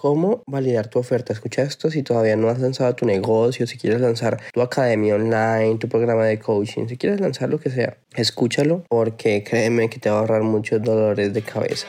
¿Cómo validar tu oferta? Escucha esto si todavía no has lanzado tu negocio, si quieres lanzar tu academia online, tu programa de coaching, si quieres lanzar lo que sea, escúchalo porque créeme que te va a ahorrar muchos dolores de cabeza.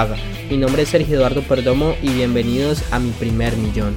paga. Mi nombre es Sergio Eduardo Perdomo y bienvenidos a mi primer millón.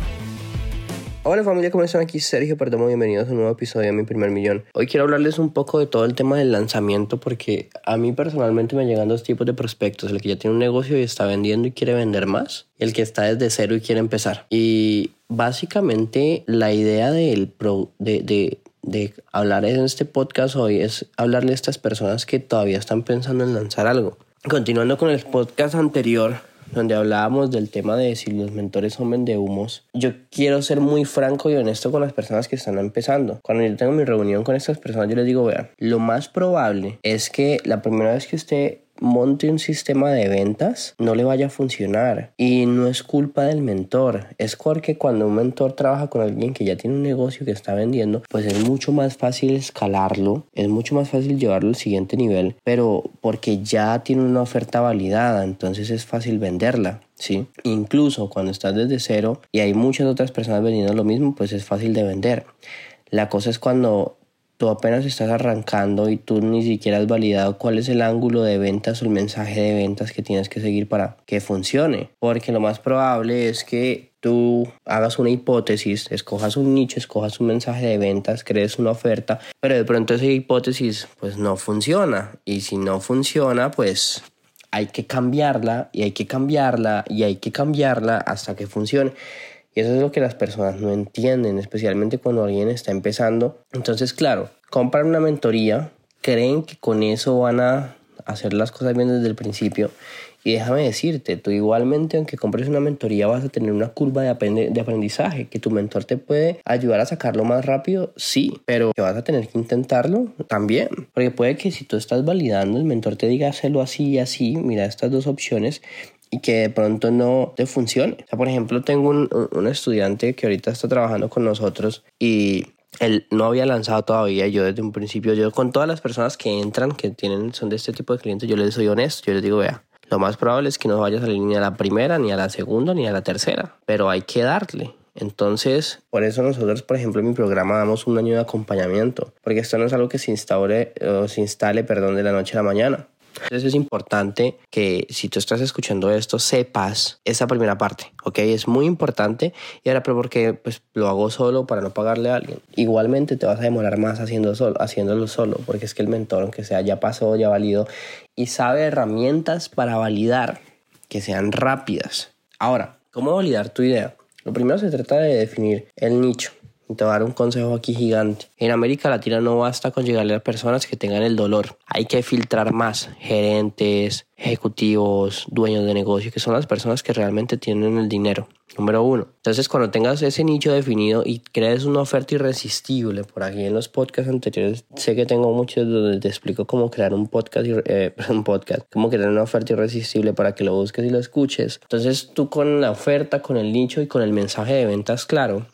Hola familia, ¿cómo están? Aquí Sergio Perdomo, bienvenidos a un nuevo episodio de Mi Primer Millón. Hoy quiero hablarles un poco de todo el tema del lanzamiento porque a mí personalmente me llegan dos tipos de prospectos, el que ya tiene un negocio y está vendiendo y quiere vender más, y el que está desde cero y quiere empezar. Y básicamente la idea del pro, de, de, de hablar en este podcast hoy es hablarle a estas personas que todavía están pensando en lanzar algo. Continuando con el podcast anterior, donde hablábamos del tema de si los mentores son humos, yo quiero ser muy franco y honesto con las personas que están empezando. Cuando yo tengo mi reunión con estas personas, yo les digo, vean, lo más probable es que la primera vez que usted monte un sistema de ventas, no le vaya a funcionar. Y no es culpa del mentor, es porque cuando un mentor trabaja con alguien que ya tiene un negocio que está vendiendo, pues es mucho más fácil escalarlo, es mucho más fácil llevarlo al siguiente nivel, pero porque ya tiene una oferta validada, entonces es fácil venderla. ¿sí? Incluso cuando estás desde cero y hay muchas otras personas vendiendo lo mismo, pues es fácil de vender. La cosa es cuando tú apenas estás arrancando y tú ni siquiera has validado cuál es el ángulo de ventas o el mensaje de ventas que tienes que seguir para que funcione. Porque lo más probable es que tú hagas una hipótesis, escojas un nicho, escojas un mensaje de ventas, crees una oferta, pero de pronto esa hipótesis pues no funciona. Y si no funciona, pues hay que cambiarla y hay que cambiarla y hay que cambiarla hasta que funcione. Y eso es lo que las personas no entienden, especialmente cuando alguien está empezando. Entonces, claro, compran una mentoría, creen que con eso van a hacer las cosas bien desde el principio. Y déjame decirte, tú igualmente, aunque compres una mentoría, vas a tener una curva de, aprendizaje, que tu mentor te puede ayudar a sacarlo más rápido, sí, pero que vas a tener que intentarlo también. Porque puede que si tú estás validando, el mentor te diga hacerlo así y así, mira estas dos opciones, y que de pronto no te funcione. Por ejemplo, tengo un, un estudiante que ahorita está trabajando con nosotros y él no había lanzado todavía. Yo desde un principio, yo con todas las personas que entran, que tienen, son de este tipo de clientes, yo les soy honesto. Yo les digo, vea, lo más probable es que no vayas a salir ni a la primera, ni a la segunda, ni a la tercera. Pero hay que darle. Entonces, por eso nosotros, por ejemplo, en mi programa damos un año de acompañamiento, porque esto no es algo que se instaure se instale, perdón, de la noche a la mañana. Entonces es importante que si tú estás escuchando esto, sepas esa primera parte, ¿ok? Es muy importante. Y ahora, pero porque pues, lo hago solo para no pagarle a alguien. Igualmente te vas a demorar más haciendo solo, haciéndolo solo, porque es que el mentor, aunque sea ya pasó, ya valido, y sabe herramientas para validar que sean rápidas. Ahora, ¿cómo validar tu idea? Lo primero se trata de definir el nicho. Te voy a dar un consejo aquí gigante. En América Latina no basta con llegarle a personas que tengan el dolor. Hay que filtrar más gerentes, ejecutivos, dueños de negocio, que son las personas que realmente tienen el dinero. Número uno. Entonces, cuando tengas ese nicho definido y crees una oferta irresistible, por aquí en los podcasts anteriores, sé que tengo muchos donde te explico cómo crear un podcast, eh, un podcast, cómo crear una oferta irresistible para que lo busques y lo escuches. Entonces, tú con la oferta, con el nicho y con el mensaje de ventas claro,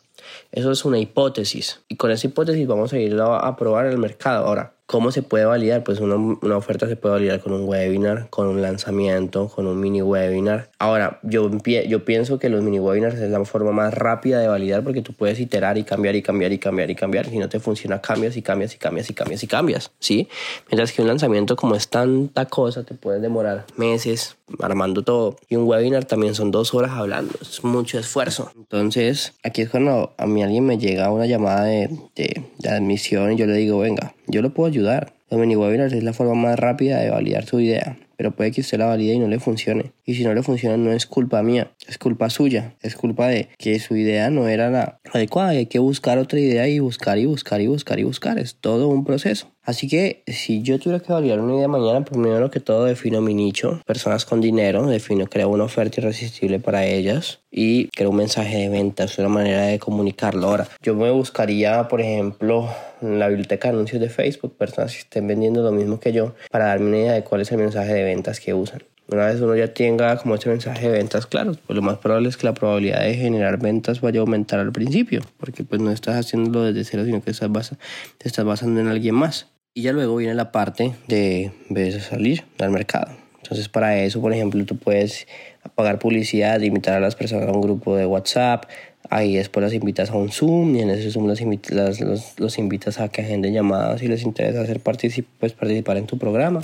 eso es una hipótesis y con esa hipótesis vamos a ir a probar el mercado. Ahora, ¿Cómo se puede validar? Pues una, una, oferta se puede validar con un webinar, con un lanzamiento, con un mini webinar. Ahora, yo, yo pienso que los mini webinars es la forma más rápida de validar porque tú puedes iterar y cambiar y cambiar y cambiar y cambiar. Si no te funciona, cambias y cambias y cambias y cambias y cambias, ¿sí? Mientras que un lanzamiento como es tanta cosa, te puede demorar meses armando todo. Y un webinar también son dos horas hablando, es mucho esfuerzo. Entonces, aquí es cuando a mí alguien me llega una llamada de, de, de admisión y yo le digo, venga, yo lo puedo ayudar. Los mini webinars es la forma más rápida de validar su idea, pero puede que usted la valide y no le funcione. Y si no le funciona no es culpa mía, es culpa suya, es culpa de que su idea no era la adecuada. Hay que buscar otra idea y buscar y buscar y buscar y buscar. Es todo un proceso. Así que si yo tuviera que validar una idea mañana, primero que todo defino mi nicho, personas con dinero, defino, creo una oferta irresistible para ellas y creo un mensaje de ventas, una manera de comunicarlo. Ahora, yo me buscaría, por ejemplo, la biblioteca de anuncios de Facebook, personas que estén vendiendo lo mismo que yo, para darme una idea de cuál es el mensaje de ventas que usan. Una vez uno ya tenga como este mensaje de ventas claro, pues lo más probable es que la probabilidad de generar ventas vaya a aumentar al principio, porque pues no estás haciéndolo desde cero, sino que estás te estás basando en alguien más. Y ya luego viene la parte de, de salir al mercado. Entonces para eso, por ejemplo, tú puedes pagar publicidad, invitar a las personas a un grupo de WhatsApp, ahí después las invitas a un Zoom y en ese Zoom los, invitas, los, los invitas a que agenden llamadas si les interesa hacer particip pues, participar en tu programa.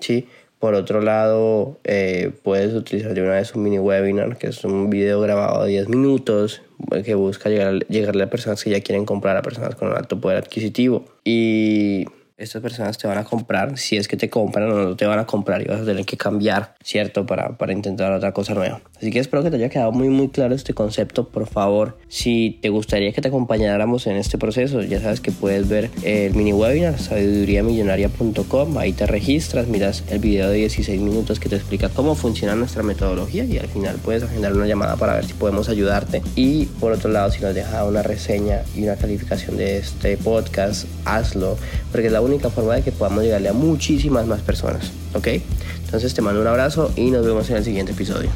¿sí? Por otro lado, eh, puedes utilizar de una vez un mini webinar, que es un video grabado de 10 minutos, que busca llegar, llegarle a personas que ya quieren comprar, a personas con alto poder adquisitivo. Y estas personas te van a comprar, si es que te compran o no te van a comprar y vas a tener que cambiar, ¿cierto? Para, para intentar otra cosa nueva. Así que espero que te haya quedado muy muy claro este concepto. Por favor, si te gustaría que te acompañáramos en este proceso, ya sabes que puedes ver el mini webinar sabiduriamillonaria.com, ahí te registras, miras el video de 16 minutos que te explica cómo funciona nuestra metodología y al final puedes agendar una llamada para ver si podemos ayudarte. Y por otro lado, si nos deja una reseña y una calificación de este podcast, hazlo, porque es la única forma de que podamos llegarle a muchísimas más personas, ¿ok? Entonces te mando un abrazo y nos vemos en el siguiente episodio.